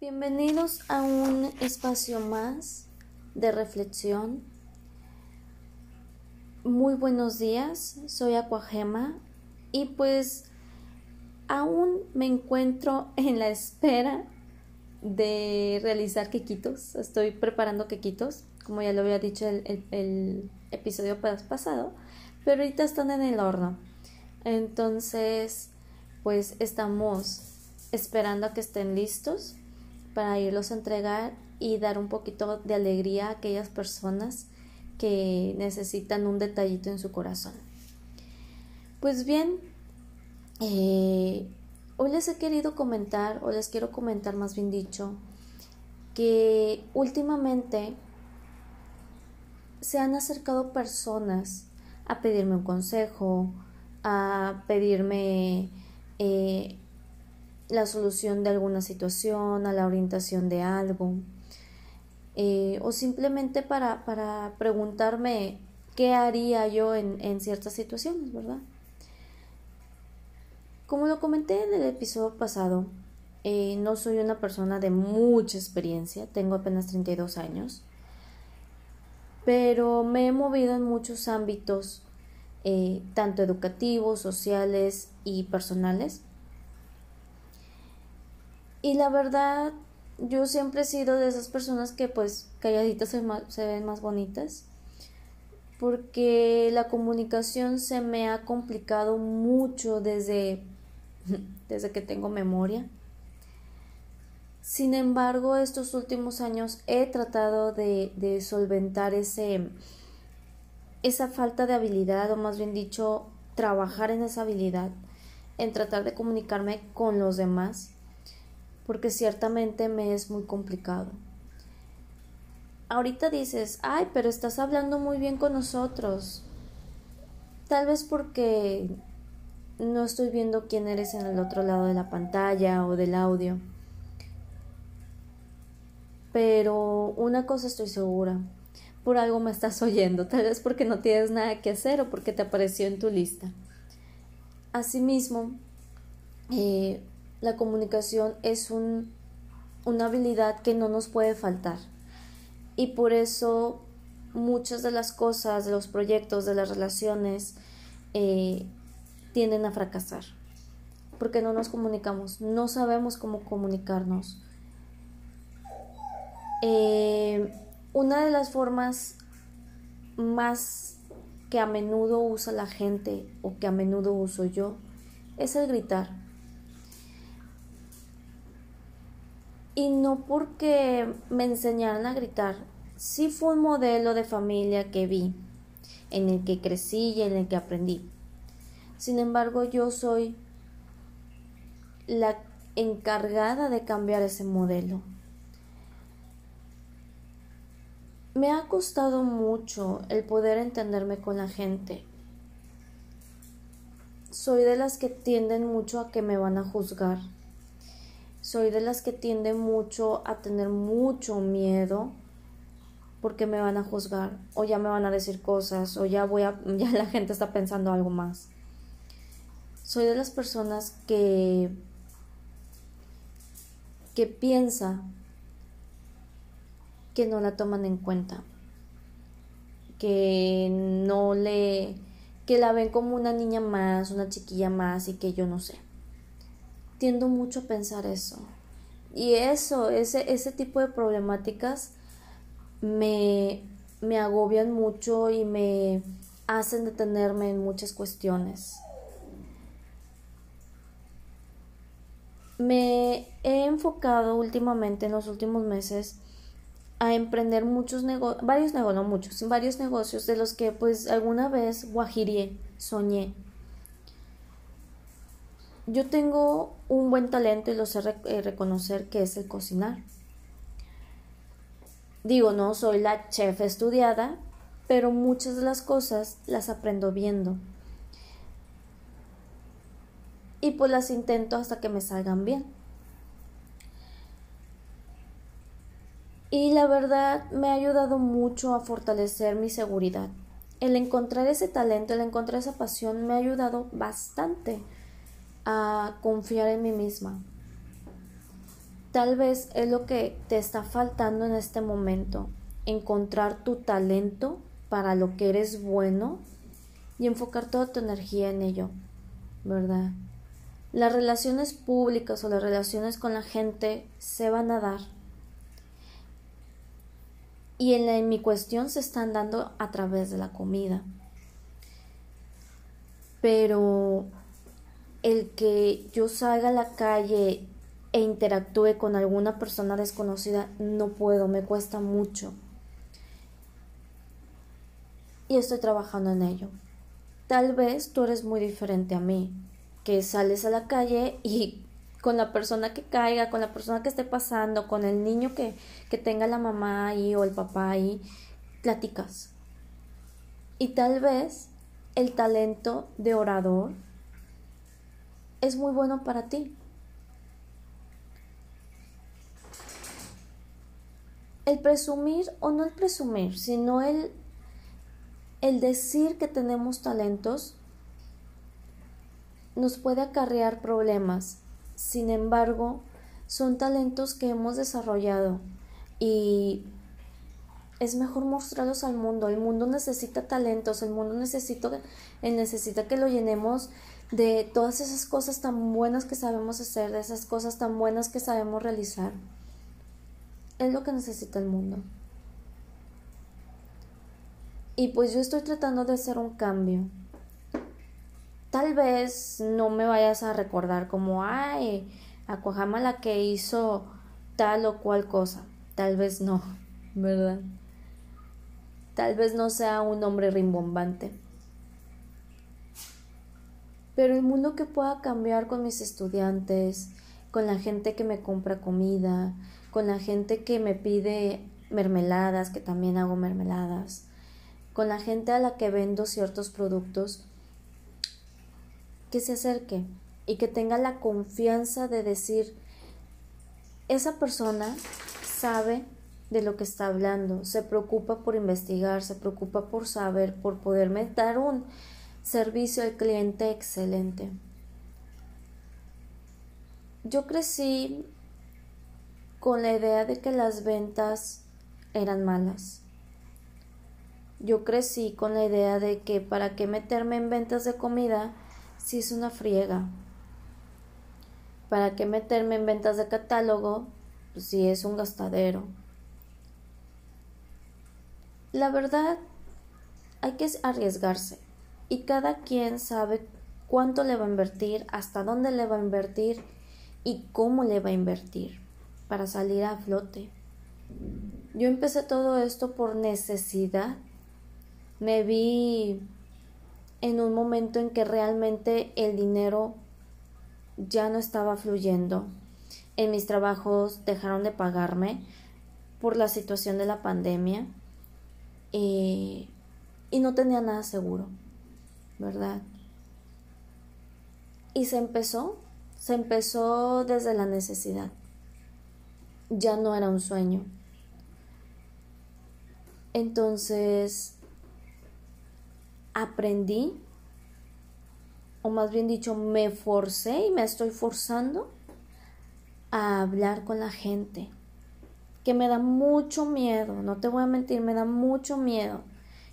Bienvenidos a un espacio más de reflexión. Muy buenos días, soy Aquagema y pues aún me encuentro en la espera de realizar quequitos. Estoy preparando quequitos, como ya lo había dicho el, el episodio pasado, pero ahorita están en el horno. Entonces, pues estamos esperando a que estén listos para irlos a entregar y dar un poquito de alegría a aquellas personas que necesitan un detallito en su corazón. Pues bien, eh, hoy les he querido comentar, o les quiero comentar más bien dicho, que últimamente se han acercado personas a pedirme un consejo, a pedirme eh, la solución de alguna situación, a la orientación de algo, eh, o simplemente para, para, preguntarme qué haría yo en, en ciertas situaciones, ¿verdad? Como lo comenté en el episodio pasado, eh, no soy una persona de mucha experiencia, tengo apenas 32 años, pero me he movido en muchos ámbitos, eh, tanto educativos, sociales y personales. Y la verdad, yo siempre he sido de esas personas que pues calladitas se, se, ven más bonitas. Porque la comunicación se me ha complicado mucho desde, desde que tengo memoria. Sin embargo, estos últimos años he tratado de, de solventar ese, esa falta de habilidad, o más bien dicho, trabajar en esa habilidad, en tratar de comunicarme con los demás porque ciertamente me es muy complicado. Ahorita dices, ay, pero estás hablando muy bien con nosotros. Tal vez porque no estoy viendo quién eres en el otro lado de la pantalla o del audio. Pero una cosa estoy segura, por algo me estás oyendo, tal vez porque no tienes nada que hacer o porque te apareció en tu lista. Asimismo, eh, la comunicación es un, una habilidad que no nos puede faltar. Y por eso muchas de las cosas, de los proyectos, de las relaciones, eh, tienden a fracasar. Porque no nos comunicamos, no sabemos cómo comunicarnos. Eh, una de las formas más que a menudo usa la gente o que a menudo uso yo es el gritar. Y no porque me enseñaran a gritar. Sí fue un modelo de familia que vi, en el que crecí y en el que aprendí. Sin embargo, yo soy la encargada de cambiar ese modelo. Me ha costado mucho el poder entenderme con la gente. Soy de las que tienden mucho a que me van a juzgar soy de las que tiende mucho a tener mucho miedo porque me van a juzgar o ya me van a decir cosas o ya voy a ya la gente está pensando algo más. Soy de las personas que que piensa que no la toman en cuenta, que no le que la ven como una niña más, una chiquilla más y que yo no sé tiendo mucho a pensar eso. Y eso, ese, ese tipo de problemáticas me, me agobian mucho y me hacen detenerme en muchas cuestiones. Me he enfocado últimamente en los últimos meses a emprender muchos negocios, varios negocios, no muchos, varios negocios de los que pues alguna vez guajirié, soñé. Yo tengo un buen talento y lo sé eh, reconocer que es el cocinar. Digo, no soy la chef estudiada, pero muchas de las cosas las aprendo viendo. Y pues las intento hasta que me salgan bien. Y la verdad me ha ayudado mucho a fortalecer mi seguridad. El encontrar ese talento, el encontrar esa pasión me ha ayudado bastante a confiar en mí misma. Tal vez es lo que te está faltando en este momento, encontrar tu talento para lo que eres bueno y enfocar toda tu energía en ello, ¿verdad? Las relaciones públicas o las relaciones con la gente se van a dar. Y en, en mi cuestión se están dando a través de la comida. Pero el que yo salga a la calle e interactúe con alguna persona desconocida, no puedo, me cuesta mucho. Y estoy trabajando en ello. Tal vez tú eres muy diferente a mí, que sales a la calle y con la persona que caiga, con la persona que esté pasando, con el niño que, que tenga la mamá ahí o el papá ahí, platicas. Y tal vez el talento de orador es muy bueno para ti. El presumir o no el presumir, sino el el decir que tenemos talentos nos puede acarrear problemas. Sin embargo, son talentos que hemos desarrollado y es mejor mostrarlos al mundo. El mundo necesita talentos, el mundo necesita, necesita que lo llenemos de todas esas cosas tan buenas que sabemos hacer, de esas cosas tan buenas que sabemos realizar. Es lo que necesita el mundo. Y pues yo estoy tratando de hacer un cambio. Tal vez no me vayas a recordar como, ay, Aquajama la que hizo tal o cual cosa. Tal vez no, ¿verdad? Tal vez no sea un hombre rimbombante. Pero el mundo que pueda cambiar con mis estudiantes, con la gente que me compra comida, con la gente que me pide mermeladas, que también hago mermeladas, con la gente a la que vendo ciertos productos, que se acerque y que tenga la confianza de decir, esa persona sabe de lo que está hablando, se preocupa por investigar, se preocupa por saber, por poderme dar un servicio al cliente excelente. Yo crecí con la idea de que las ventas eran malas. Yo crecí con la idea de que para qué meterme en ventas de comida si es una friega. ¿Para qué meterme en ventas de catálogo si es un gastadero? La verdad, hay que arriesgarse y cada quien sabe cuánto le va a invertir, hasta dónde le va a invertir y cómo le va a invertir para salir a flote. Yo empecé todo esto por necesidad me vi en un momento en que realmente el dinero ya no estaba fluyendo. En mis trabajos dejaron de pagarme por la situación de la pandemia y, y no tenía nada seguro, ¿verdad? Y se empezó, se empezó desde la necesidad. Ya no era un sueño. Entonces, aprendí, o más bien dicho, me forcé y me estoy forzando a hablar con la gente, que me da mucho miedo, no te voy a mentir, me da mucho miedo.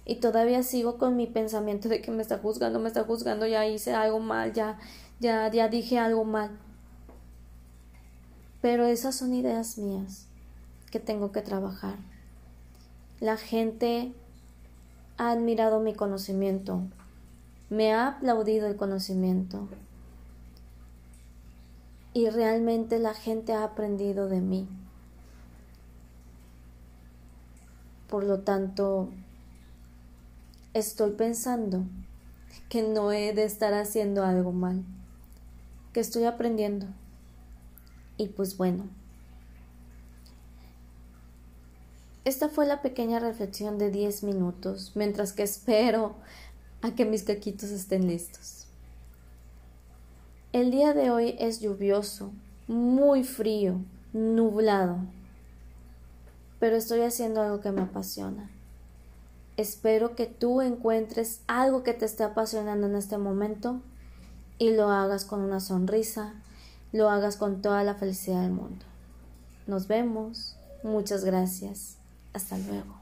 Y todavía sigo con mi pensamiento de que me está juzgando, me está juzgando, ya hice algo mal, ya, ya, ya dije algo mal. Pero esas son ideas mías que tengo que trabajar. La gente ha admirado mi conocimiento, me ha aplaudido el conocimiento y realmente la gente ha aprendido de mí. Por lo tanto, estoy pensando que no he de estar haciendo algo mal, que estoy aprendiendo. Y pues bueno, Esta fue la pequeña reflexión de 10 minutos, mientras que espero a que mis caquitos estén listos. El día de hoy es lluvioso, muy frío, nublado, pero estoy haciendo algo que me apasiona. Espero que tú encuentres algo que te esté apasionando en este momento y lo hagas con una sonrisa, lo hagas con toda la felicidad del mundo. Nos vemos. Muchas gracias. Hasta luego.